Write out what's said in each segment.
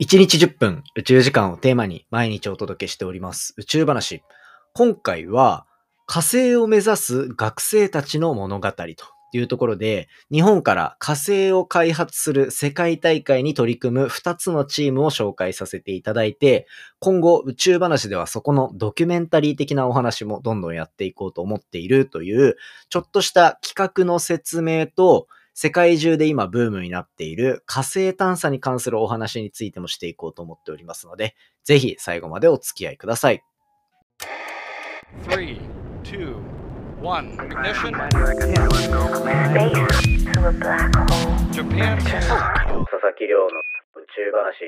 1日10分宇宙時間をテーマに毎日お届けしております宇宙話。今回は火星を目指す学生たちの物語というところで日本から火星を開発する世界大会に取り組む2つのチームを紹介させていただいて今後宇宙話ではそこのドキュメンタリー的なお話もどんどんやっていこうと思っているというちょっとした企画の説明と世界中で今ブームになっている火星探査に関するお話についてもしていこうと思っておりますので、ぜひ最後までお付き合いください。Three, two, one, ignition. Japan 佐々木亮の宇宙話。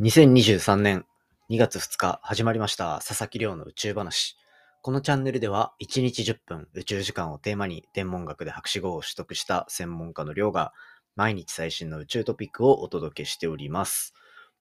2023年2月2日始まりました佐々木亮の宇宙話。このチャンネルでは1日10分宇宙時間をテーマに天文学で博士号を取得した専門家の亮が毎日最新の宇宙トピックをお届けしております。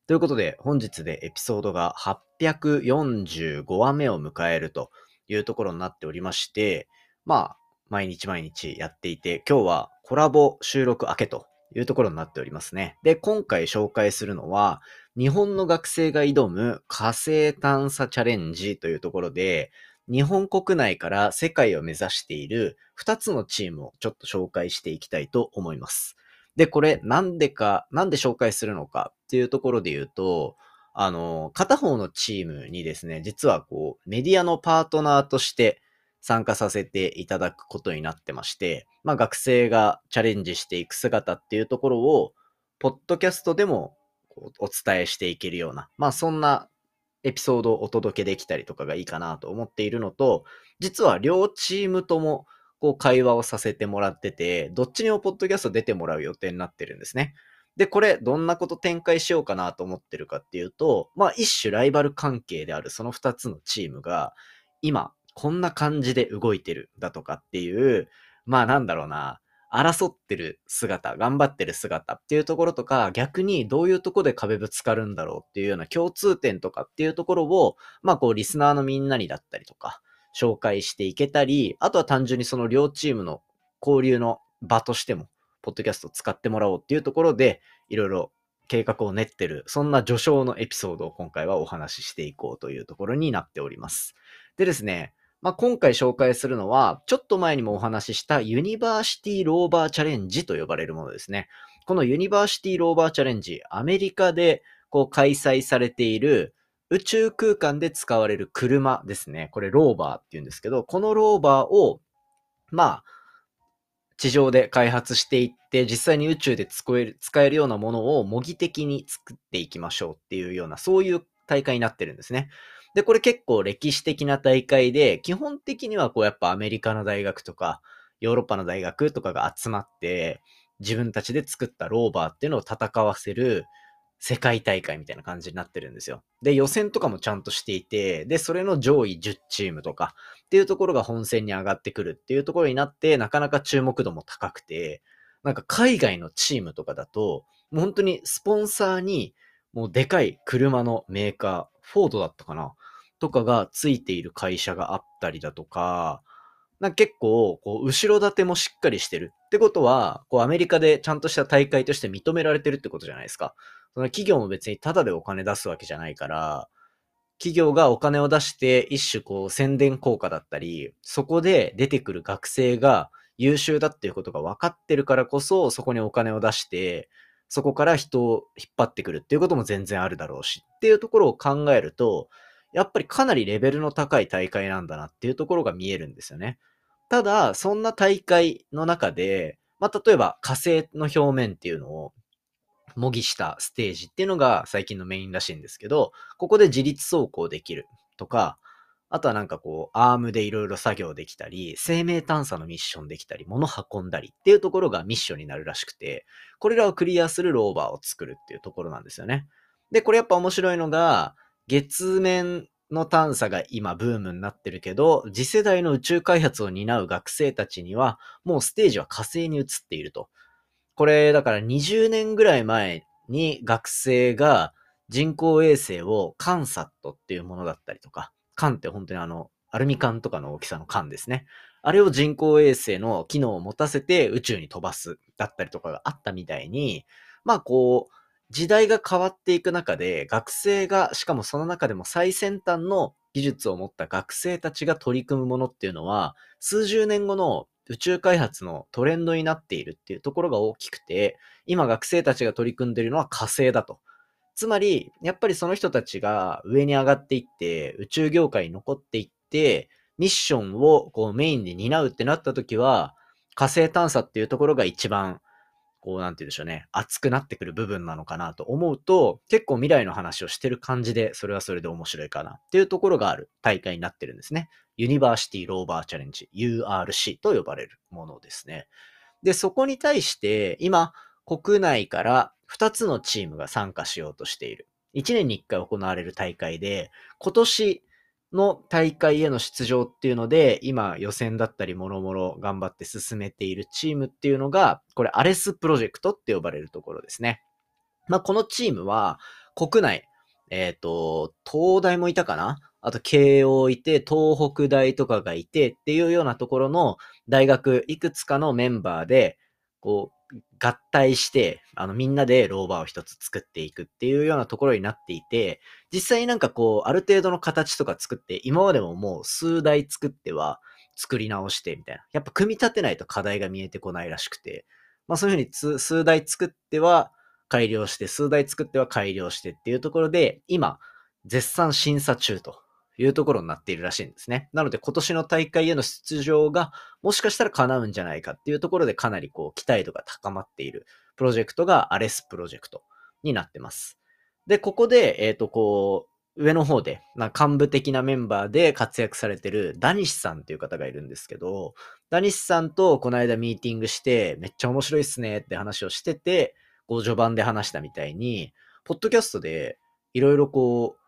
ということで本日でエピソードが845話目を迎えるというところになっておりまして、まあ毎日毎日やっていて今日はコラボ収録明けというところになっておりますね。で、今回紹介するのは日本の学生が挑む火星探査チャレンジというところで、日本国内から世界を目指している2つのチームをちょっと紹介していきたいと思います。で、これなんでか、なんで紹介するのかっていうところで言うと、あの、片方のチームにですね、実はこう、メディアのパートナーとして参加させていただくことになってまして、まあ学生がチャレンジしていく姿っていうところを、ポッドキャストでもお伝えしていけるような、まあそんなエピソードをお届けできたりとかがいいかなと思っているのと、実は両チームともこう会話をさせてもらってて、どっちにもポッドキャスト出てもらう予定になってるんですね。で、これどんなこと展開しようかなと思ってるかっていうと、まあ一種ライバル関係であるその2つのチームが、今こんな感じで動いてるだとかっていう、まあなんだろうな、争ってる姿、頑張ってる姿っていうところとか、逆にどういうとこで壁ぶつかるんだろうっていうような共通点とかっていうところを、まあこうリスナーのみんなにだったりとか、紹介していけたり、あとは単純にその両チームの交流の場としても、ポッドキャストを使ってもらおうっていうところで、いろいろ計画を練ってる、そんな序章のエピソードを今回はお話ししていこうというところになっております。でですね、まあ、今回紹介するのは、ちょっと前にもお話ししたユニバーシティローバーチャレンジと呼ばれるものですね。このユニバーシティローバーチャレンジ、アメリカでこう開催されている宇宙空間で使われる車ですね。これローバーって言うんですけど、このローバーを、まあ、地上で開発していって、実際に宇宙で使える使えるようなものを模擬的に作っていきましょうっていうような、そういう大会になってるんですね。で、これ結構歴史的な大会で、基本的にはこうやっぱアメリカの大学とか、ヨーロッパの大学とかが集まって、自分たちで作ったローバーっていうのを戦わせる世界大会みたいな感じになってるんですよ。で、予選とかもちゃんとしていて、で、それの上位10チームとかっていうところが本戦に上がってくるっていうところになって、なかなか注目度も高くて、なんか海外のチームとかだと、もう本当にスポンサーにもうでかい車のメーカー、フォードだったかなとかがついている会社があったりだとか、なんか結構、こう、後ろ盾もしっかりしてる。ってことは、こう、アメリカでちゃんとした大会として認められてるってことじゃないですか。その企業も別にタダでお金出すわけじゃないから、企業がお金を出して一種こう宣伝効果だったり、そこで出てくる学生が優秀だっていうことが分かってるからこそ、そこにお金を出して、そこから人を引っ張ってくるっていうことも全然あるだろうし、っていうところを考えると、やっぱりかなりレベルの高い大会なんだなっていうところが見えるんですよね。ただ、そんな大会の中で、まあ、例えば火星の表面っていうのを模擬したステージっていうのが最近のメインらしいんですけど、ここで自立走行できるとか、あとはなんかこう、アームでいろいろ作業できたり、生命探査のミッションできたり、物運んだりっていうところがミッションになるらしくて、これらをクリアするローバーを作るっていうところなんですよね。で、これやっぱ面白いのが、月面の探査が今ブームになってるけど、次世代の宇宙開発を担う学生たちには、もうステージは火星に移っていると。これ、だから20年ぐらい前に学生が人工衛星をカンサットっていうものだったりとか、カンって本当にあの、アルミ缶とかの大きさの缶ですね。あれを人工衛星の機能を持たせて宇宙に飛ばすだったりとかがあったみたいに、まあこう、時代が変わっていく中で、学生が、しかもその中でも最先端の技術を持った学生たちが取り組むものっていうのは、数十年後の宇宙開発のトレンドになっているっていうところが大きくて、今学生たちが取り組んでいるのは火星だと。つまり、やっぱりその人たちが上に上がっていって、宇宙業界に残っていって、ミッションをこうメインで担うってなった時は、火星探査っていうところが一番、こうなんて言うんでしょうね、熱くなってくる部分なのかなと思うと、結構未来の話をしてる感じで、それはそれで面白いかなっていうところがある大会になってるんですね。ユニバーシティローバーチャレンジ、URC と呼ばれるものですね。で、そこに対して、今、国内から2つのチームが参加しようとしている。1年に1回行われる大会で、今年の大会への出場っていうので、今予選だったりもろもろ頑張って進めているチームっていうのが、これアレスプロジェクトって呼ばれるところですね。まあ、このチームは国内、えっ、ー、と、東大もいたかな？あと慶応いて、東北大とかがいてっていうようなところの大学いくつかのメンバーで、こう、合体して、あの、みんなでローバーを一つ作っていくっていうようなところになっていて、実際なんかこう、ある程度の形とか作って、今までももう数台作っては作り直してみたいな。やっぱ組み立てないと課題が見えてこないらしくて、まあそういうふうに数台作っては改良して、数台作っては改良してっていうところで、今、絶賛審査中というところになっているらしいんですね。なので今年の大会への出場がもしかしたら叶うんじゃないかっていうところでかなりこう期待度が高まっているプロジェクトがアレスプロジェクトになってます。で、ここで、えっ、ー、と、こう、上の方で、な幹部的なメンバーで活躍されてるダニシさんっていう方がいるんですけど、ダニシさんとこの間ミーティングして、めっちゃ面白いっすねって話をしてて、こう序盤で話したみたいに、ポッドキャストでいろいろこう、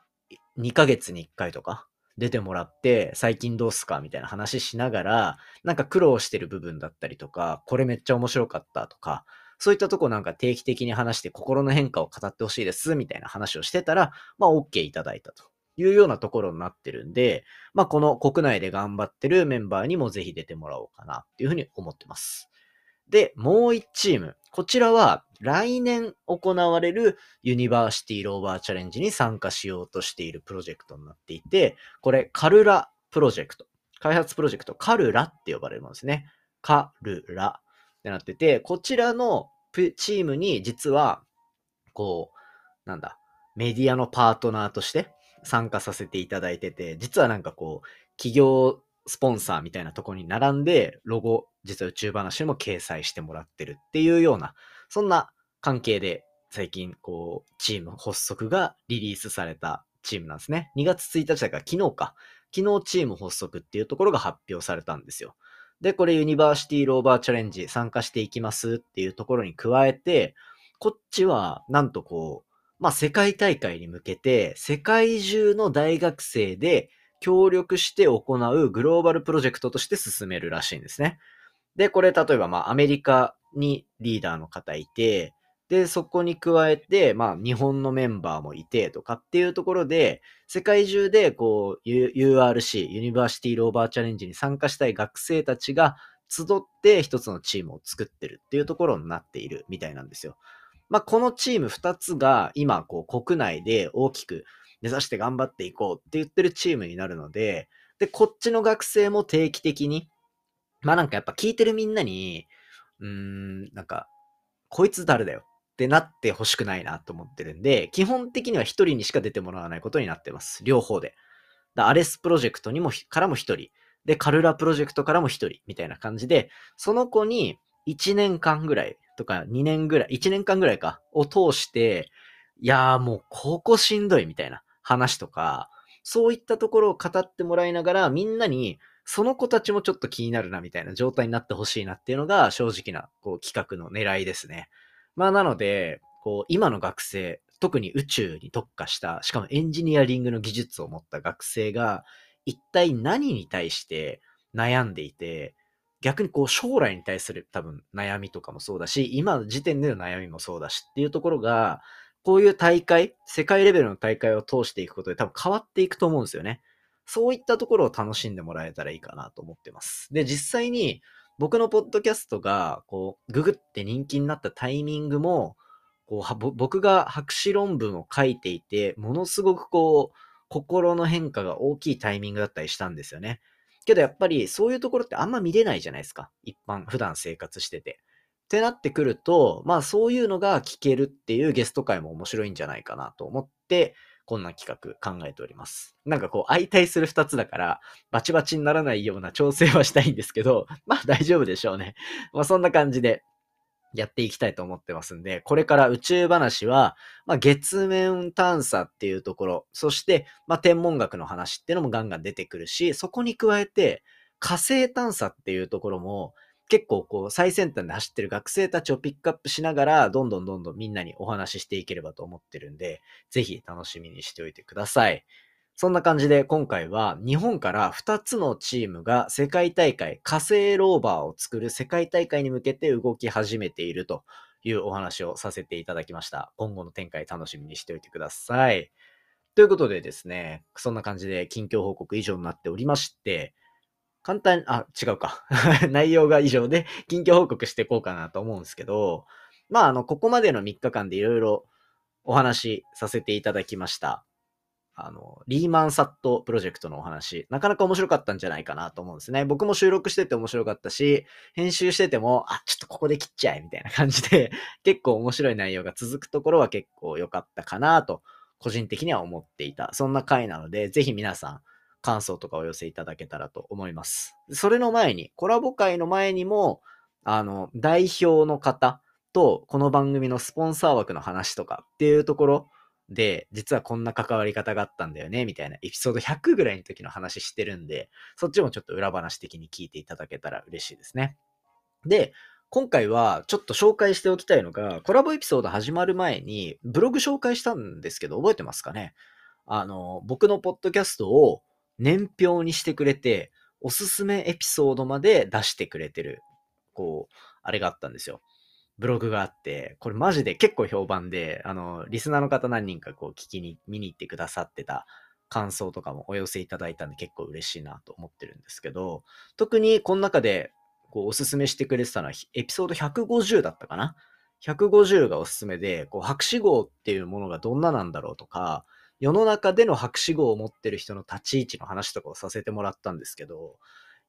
2ヶ月に1回とか出てもらって、最近どうすかみたいな話しながら、なんか苦労してる部分だったりとか、これめっちゃ面白かったとか、そういったとこなんか定期的に話して心の変化を語ってほしいです、みたいな話をしてたら、まあ OK いただいたというようなところになってるんで、まあこの国内で頑張ってるメンバーにもぜひ出てもらおうかなっていうふうに思ってます。で、もう1チーム。こちらは来年行われるユニバーシティローバーチャレンジに参加しようとしているプロジェクトになっていて、これカルラプロジェクト。開発プロジェクト、カルラって呼ばれるものですね。カルラってなってて、こちらのチームに実は、こう、なんだ、メディアのパートナーとして参加させていただいてて、実はなんかこう、企業スポンサーみたいなとこに並んで、ロゴ、実は宇宙話にも掲載してもらってるっていうような、そんな関係で最近、こう、チーム発足がリリースされたチームなんですね。2月1日だから昨日か。昨日チーム発足っていうところが発表されたんですよ。で、これユニバーシティローバーチャレンジ参加していきますっていうところに加えて、こっちはなんとこう、まあ、世界大会に向けて、世界中の大学生で協力して行うグローバルプロジェクトとして進めるらしいんですね。で、これ例えばまあアメリカにリーダーの方いて、で、そこに加えて、まあ、日本のメンバーもいてとかっていうところで、世界中で、こう、URC、ユニバーシティローバーチャレンジに参加したい学生たちが集って一つのチームを作ってるっていうところになっているみたいなんですよ。まあ、このチーム2つが今、こう、国内で大きく目指して頑張っていこうって言ってるチームになるので、で、こっちの学生も定期的に、まあなんかやっぱ聞いてるみんなに、うーん、なんか、こいつ誰だよってなってほしくないなと思ってるんで、基本的には一人にしか出てもらわないことになってます。両方で。アレスプロジェクトにも、からも一人。で、カルラプロジェクトからも一人。みたいな感じで、その子に1年間ぐらいとか2年ぐらい、1年間ぐらいか、を通して、いやーもうここしんどいみたいな。話とか、そういったところを語ってもらいながら、みんなに、その子たちもちょっと気になるなみたいな状態になってほしいなっていうのが正直なこう企画の狙いですね。まあなので、こう今の学生、特に宇宙に特化した、しかもエンジニアリングの技術を持った学生が、一体何に対して悩んでいて、逆にこう将来に対する多分悩みとかもそうだし、今の時点での悩みもそうだしっていうところが、こういう大会、世界レベルの大会を通していくことで多分変わっていくと思うんですよね。そういったところを楽しんでもらえたらいいかなと思ってます。で、実際に僕のポッドキャストが、こう、ググって人気になったタイミングも、こう僕が博士論文を書いていて、ものすごくこう、心の変化が大きいタイミングだったりしたんですよね。けどやっぱりそういうところってあんま見れないじゃないですか。一般、普段生活してて。ってなってくると、まあそういうのが聞けるっていうゲスト会も面白いんじゃないかなと思って、こんな企画考えております。なんかこう相対する二つだから、バチバチにならないような調整はしたいんですけど、まあ大丈夫でしょうね。まあそんな感じでやっていきたいと思ってますんで、これから宇宙話は、まあ月面探査っていうところ、そして、まあ天文学の話っていうのもガンガン出てくるし、そこに加えて火星探査っていうところも、結構こう最先端で走ってる学生たちをピックアップしながら、どんどんどんどんみんなにお話ししていければと思ってるんで、ぜひ楽しみにしておいてください。そんな感じで今回は日本から2つのチームが世界大会、火星ローバーを作る世界大会に向けて動き始めているというお話をさせていただきました。今後の展開楽しみにしておいてください。ということでですね、そんな感じで近況報告以上になっておりまして、簡単、あ、違うか。内容が以上で近況報告していこうかなと思うんですけど、まあ、あの、ここまでの3日間でいろいろお話しさせていただきました。あの、リーマンサットプロジェクトのお話、なかなか面白かったんじゃないかなと思うんですね。僕も収録してて面白かったし、編集してても、あ、ちょっとここで切っちゃえみたいな感じで、結構面白い内容が続くところは結構良かったかなと、個人的には思っていた。そんな回なので、ぜひ皆さん、感想とかお寄せいただけたらと思います。それの前に、コラボ会の前にも、あの、代表の方と、この番組のスポンサー枠の話とかっていうところで、実はこんな関わり方があったんだよね、みたいなエピソード100ぐらいの時の話してるんで、そっちもちょっと裏話的に聞いていただけたら嬉しいですね。で、今回はちょっと紹介しておきたいのが、コラボエピソード始まる前にブログ紹介したんですけど、覚えてますかね？あの、僕のポッドキャストを年表にしてくれて、おすすめエピソードまで出してくれてる、こう、あれがあったんですよ。ブログがあって、これマジで結構評判で、あの、リスナーの方何人かこう聞きに、見に行ってくださってた感想とかもお寄せいただいたんで結構嬉しいなと思ってるんですけど、特にこの中でこうおすすめしてくれてたのはエピソード150だったかな ?150 がおすすめで、こう博士号っていうものがどんななんだろうとか、世の中での博士号を持ってる人の立ち位置の話とかをさせてもらったんですけど、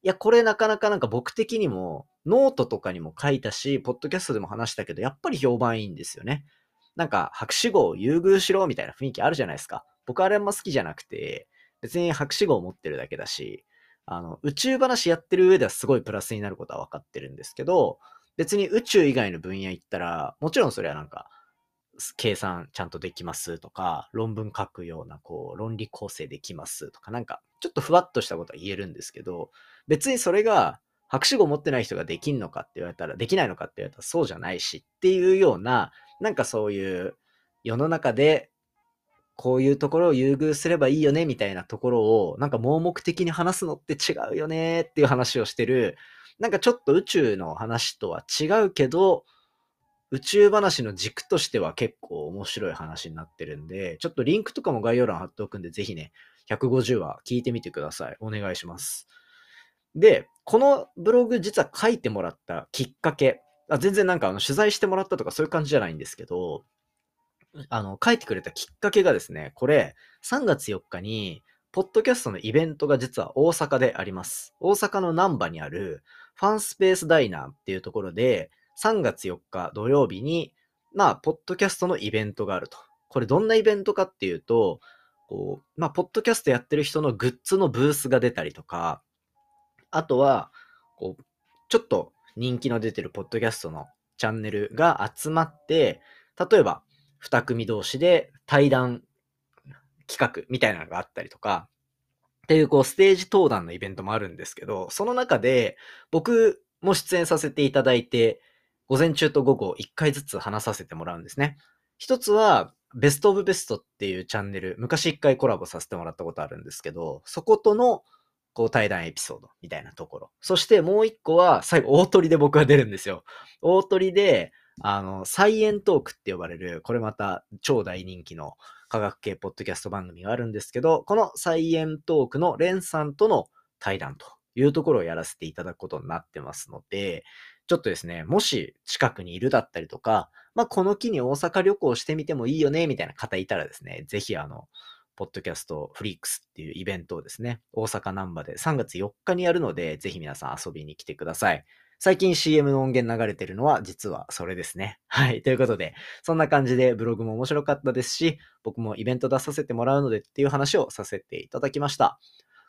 いや、これなかなかなんか僕的にも、ノートとかにも書いたし、ポッドキャストでも話したけど、やっぱり評判いいんですよね。なんか、博士号を優遇しろみたいな雰囲気あるじゃないですか。僕あれあんま好きじゃなくて、別に博士号を持ってるだけだし、あの、宇宙話やってる上ではすごいプラスになることは分かってるんですけど、別に宇宙以外の分野行ったら、もちろんそれはなんか、計算ちゃんとできますとか、論文書くような、こう、論理構成できますとか、なんか、ちょっとふわっとしたことは言えるんですけど、別にそれが、博士号持ってない人ができんのかって言われたら、できないのかって言われたらそうじゃないしっていうような、なんかそういう世の中でこういうところを優遇すればいいよねみたいなところをなんか盲目的に話すのって違うよねっていう話をしてる、なんかちょっと宇宙の話とは違うけど、宇宙話の軸としては結構面白い話になってるんで、ちょっとリンクとかも概要欄貼っておくんで、ぜひね、150話聞いてみてください。お願いします。で、このブログ実は書いてもらったきっかけ、あ全然なんかあの取材してもらったとかそういう感じじゃないんですけど、あの、書いてくれたきっかけがですね、これ、3月4日に、ポッドキャストのイベントが実は大阪であります。大阪の南波にあるファンスペースダイナーっていうところで、3月4日土曜日に、まあ、ポッドキャストのイベントがあると。これどんなイベントかっていうと、こう、まあ、ポッドキャストやってる人のグッズのブースが出たりとか、あとは、こう、ちょっと人気の出てるポッドキャストのチャンネルが集まって、例えば、二組同士で対談企画みたいなのがあったりとか、っていうこうステージ登壇のイベントもあるんですけど、その中で僕も出演させていただいて、午前中と午後1回ずつ話させてもらうんですね。一つは、ベストオブベストっていうチャンネル、昔一回コラボさせてもらったことあるんですけど、そことのこう対談エピソードみたいなところ。そしてもう一個は、最後大鳥で僕が出るんですよ。大鳥で、あの、サイエントークって呼ばれる、これまた超大人気の科学系ポッドキャスト番組があるんですけど、このサイエントークのレンさんとの対談というところをやらせていただくことになってますので、ちょっとですね、もし近くにいるだったりとか、まあ、この機に大阪旅行してみてもいいよね、みたいな方いたらですね、ぜひあの、ポッドキャストフリークスっていうイベントをですね、大阪ナンバで3月4日にやるので、ぜひ皆さん遊びに来てください。最近 CM の音源流れてるのは実はそれですね。はい。ということで、そんな感じでブログも面白かったですし、僕もイベント出させてもらうのでっていう話をさせていただきました。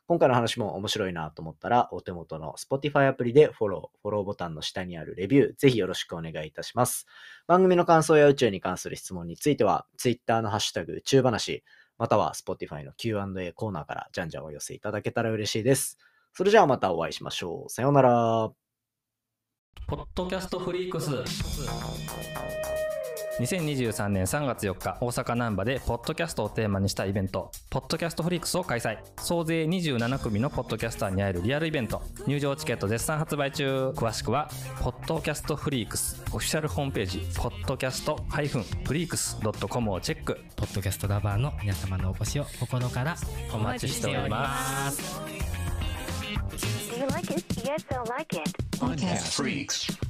今回の話も面白いなと思ったら、お手元の Spotify アプリでフォロー、フォローボタンの下にあるレビュー、ぜひよろしくお願いいたします。番組の感想や宇宙に関する質問については、Twitter のハッシュタグ宇宙話、または Spotify の Q&A コーナーからじゃんじゃんお寄せいただけたら嬉しいです。それじゃあまたお会いしましょう。さようなら。ポッドキャストフリークス2023年3月4日大阪難波でポッドキャストをテーマにしたイベントポッドキャストフリークスを開催総勢27組のポッドキャスターに会えるリアルイベント入場チケット絶賛発売中詳しくはポッドキャストフリークスオフィシャルホームページポッドキャストフリークス .com をチェックポッドキャストラバーの皆様のお越しを心からお待ちしております Do you like it? Yes, I like it. Podcast Freaks.